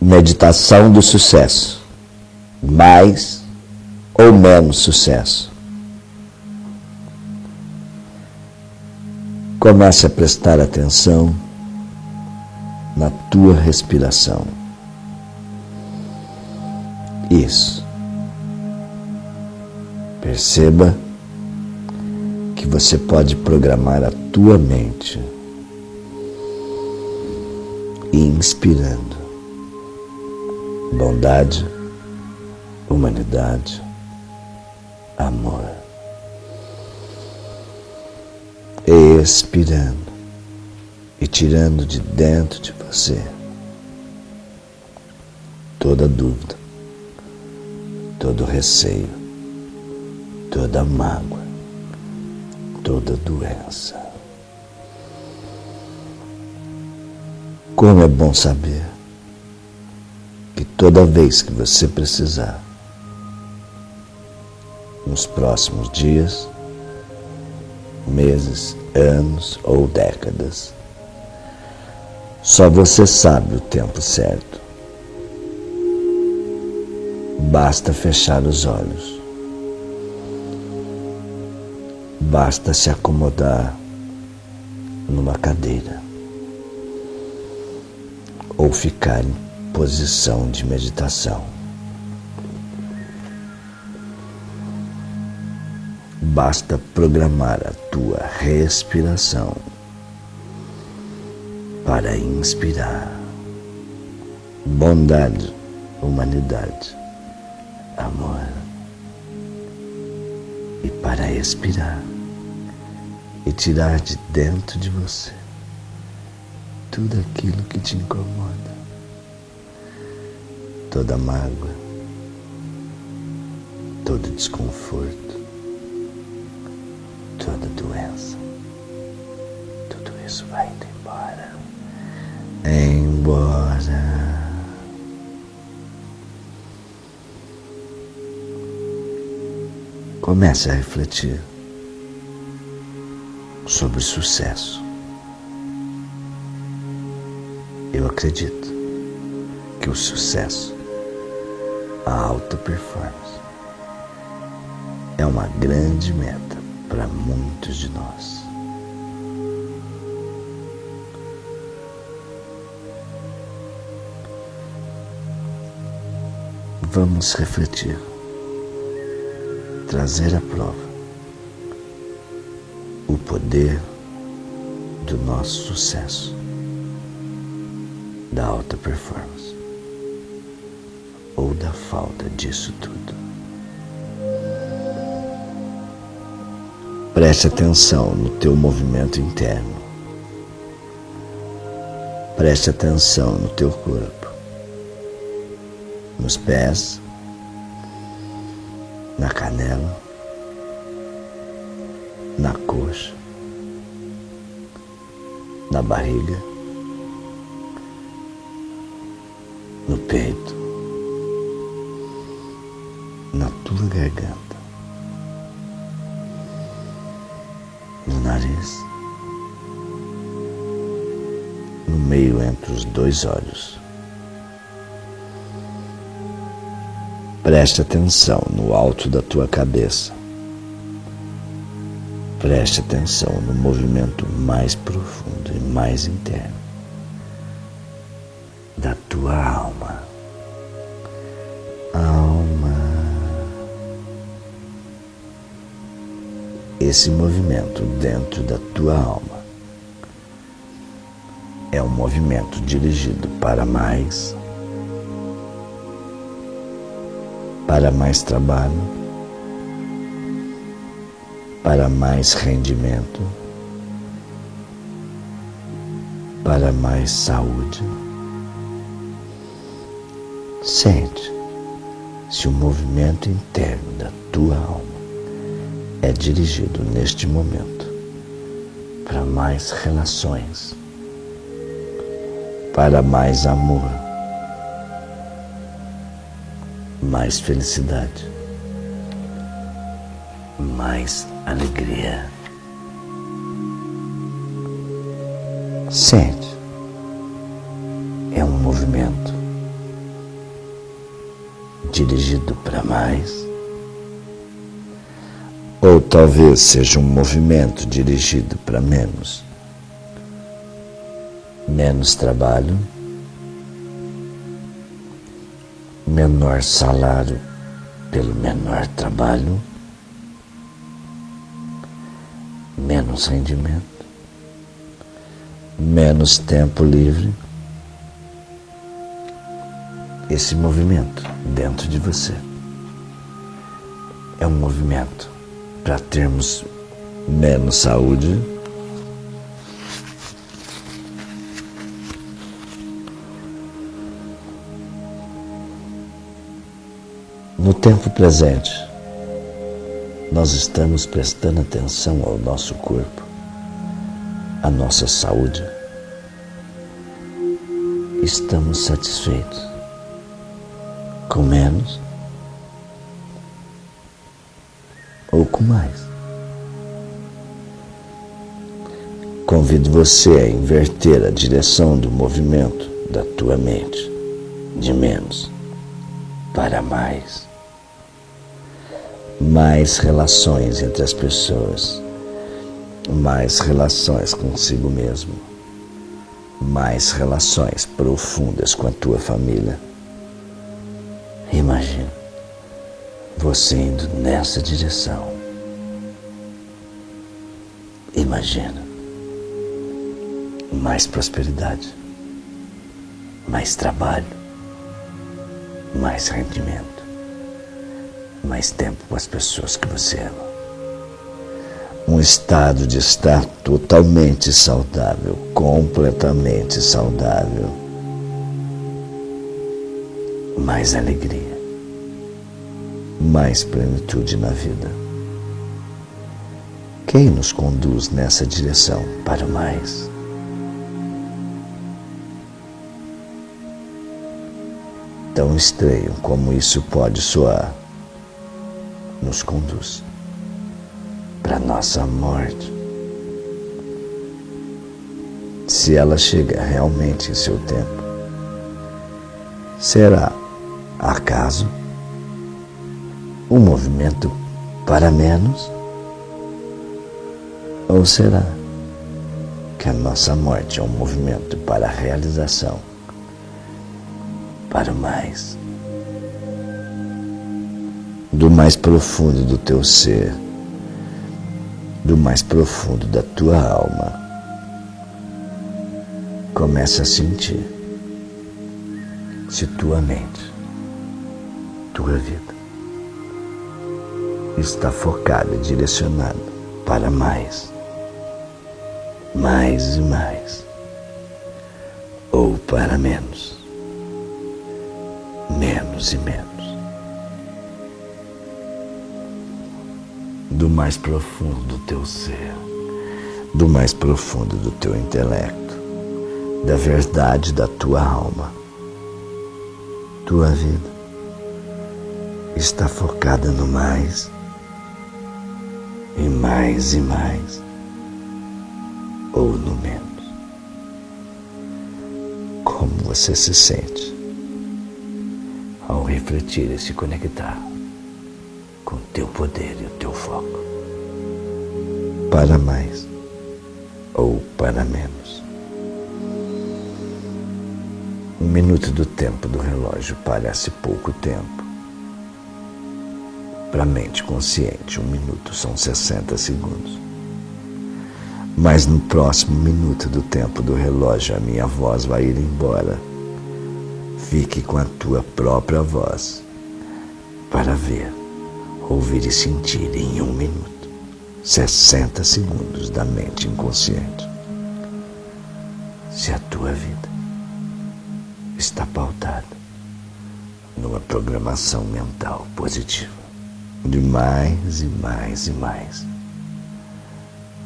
meditação do sucesso. Mais ou menos sucesso. Comece a prestar atenção na tua respiração. Isso. Perceba que você pode programar a tua mente inspirando bondade, humanidade, amor. Expirando e tirando de dentro de você toda dúvida, todo receio, toda mágoa, toda doença. Como é bom saber toda vez que você precisar, nos próximos dias, meses, anos ou décadas, só você sabe o tempo certo. Basta fechar os olhos. Basta se acomodar numa cadeira ou ficar em posição de meditação. Basta programar a tua respiração para inspirar. Bondade, humanidade, amor. E para expirar e tirar de dentro de você tudo aquilo que te incomoda, toda mágoa, todo desconforto, toda doença. Tudo isso vai indo embora embora. Comece a refletir sobre sucesso. Eu acredito que o sucesso, a alta performance, é uma grande meta para muitos de nós. vamos refletir, trazer à prova o poder do nosso sucesso, da alta performance da falta disso tudo. Preste atenção no teu movimento interno. Preste atenção no teu corpo. Nos pés, na canela, na coxa, na barriga, no peito, tua garganta, no nariz, no meio entre os dois olhos. Preste atenção no alto da tua cabeça. Preste atenção no movimento mais profundo e mais interno da tua. Alma. Esse movimento dentro da tua alma é um movimento dirigido para mais para mais trabalho, para mais rendimento, para mais saúde. Sente se o movimento interno da tua alma é dirigido neste momento para mais relações, para mais amor mais felicidade, mais alegria. Sente, é um movimento dirigido para mais. Ou talvez seja um movimento dirigido para menos. Menos trabalho, menor salário pelo menor trabalho, menos rendimento, menos tempo livre. Esse movimento dentro de você é um movimento para termos menos saúde, No tempo presente, nós estamos prestando atenção ao nosso corpo, à nossa saúde. Estamos satisfeitos com ou com mais. Convido você a inverter a direção do movimento da tua mente de menos para mais mais relações entre as pessoas, mais relações consigo mesmo, mais relações profundas com a tua família. Imagina você indo nessa direção. Imagina mais prosperidade, mais trabalho, mais rendimento mais tempo com as pessoas que você ama. Um estado de estar totalmente saudável, completamente saudável. Mais alegria, mais plenitude na vida. Quem nos conduz nessa direção para mais? Tão estranho como isso pode soar nos conduz para nossa morte. Se ela chega realmente em seu tempo, será acaso um movimento para menos? Ou será que a nossa morte é um movimento para a realização, para o mais? do mais profundo do teu ser, do mais profundo da tua alma. Começa a sentir se tua mente, tua vida está focada e para mais, mais e mais, ou para menos, menos e menos. do mais profundo do teu ser, do mais profundo do teu intelecto, da verdade da tua alma. Tua vida está focada no mais e mais e mais, ou no menos. Como você se sente ao refletir e se conectar? com teu poder e o teu foco. Para mais ou para menos. Um minuto do tempo do relógio parece pouco tempo. Para a mente consciente, um minuto são 60 segundos. Mas no próximo minuto do tempo do relógio, a minha voz vai ir embora. Fique com a tua própria voz para ver ouvir e sentir em um minuto, 60 segundos da mente inconsciente. Se a tua vida está pautada numa programação mental positiva, de mais e mais e mais,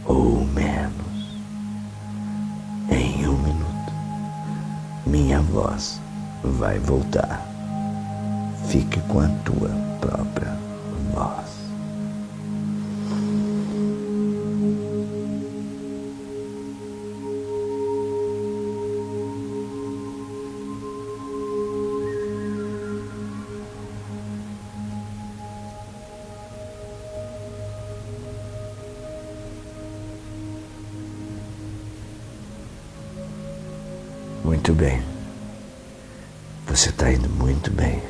ou menos, em um minuto, minha voz vai voltar. Fique com a tua própria Você está indo muito bem.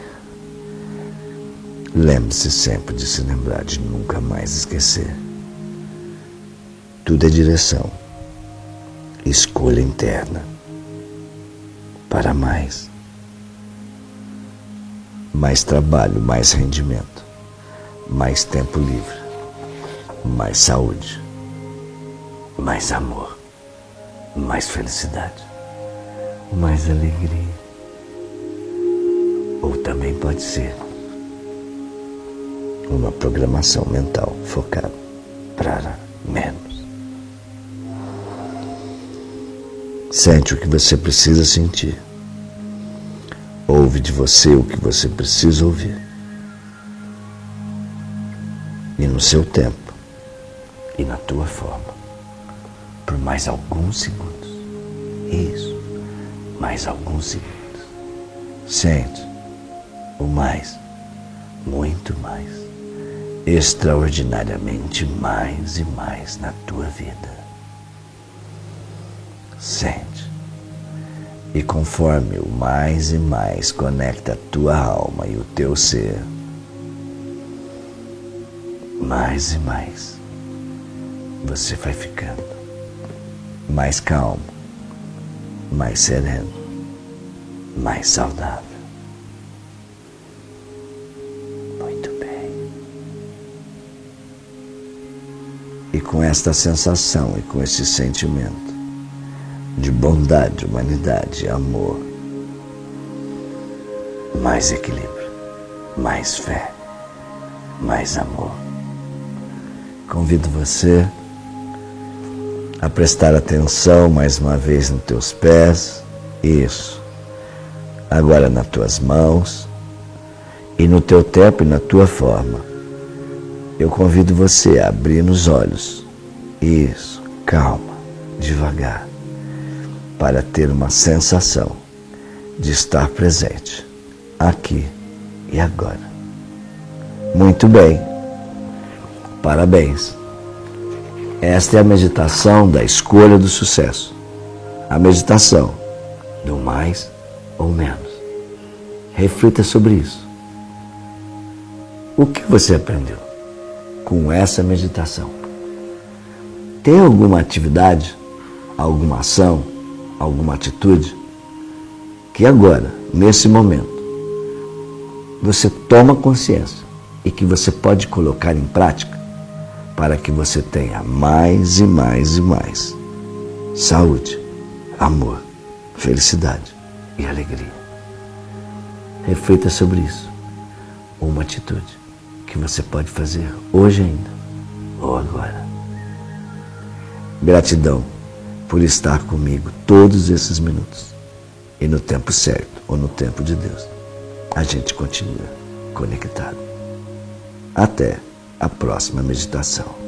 Lembre-se sempre de se lembrar de nunca mais esquecer. Tudo é direção, escolha interna para mais. Mais trabalho, mais rendimento, mais tempo livre, mais saúde, mais amor, mais felicidade, mais alegria. Ou também pode ser uma programação mental focada para menos. Sente o que você precisa sentir. Ouve de você o que você precisa ouvir. E no seu tempo e na tua forma. Por mais alguns segundos. Isso. Mais alguns segundos. Sente o mais, muito mais, extraordinariamente mais e mais na tua vida. Sente. E conforme o mais e mais conecta a tua alma e o teu ser, mais e mais você vai ficando mais calmo, mais sereno, mais saudável. E com esta sensação e com esse sentimento, de bondade, humanidade, amor, mais equilíbrio, mais fé, mais amor. Convido você a prestar atenção mais uma vez nos teus pés, isso. Agora nas tuas mãos e no teu tempo e na tua forma. Eu convido você a abrir nos olhos, isso, calma, devagar para ter uma sensação de estar presente aqui e agora. Muito bem, parabéns. Esta é a meditação da escolha do sucesso. A meditação do mais ou menos. Reflita sobre isso. O que você aprendeu com essa meditação? Tem alguma atividade, alguma ação? alguma atitude, que agora, nesse momento, você toma consciência e que você pode colocar em prática para que você tenha mais e mais e mais saúde, amor, felicidade e alegria. Reflita sobre isso. Uma atitude que você pode fazer hoje ainda ou agora. Gratidão por estar comigo todos esses minutos. E no tempo certo, ou no tempo de Deus, a gente continua conectado. Até a próxima meditação.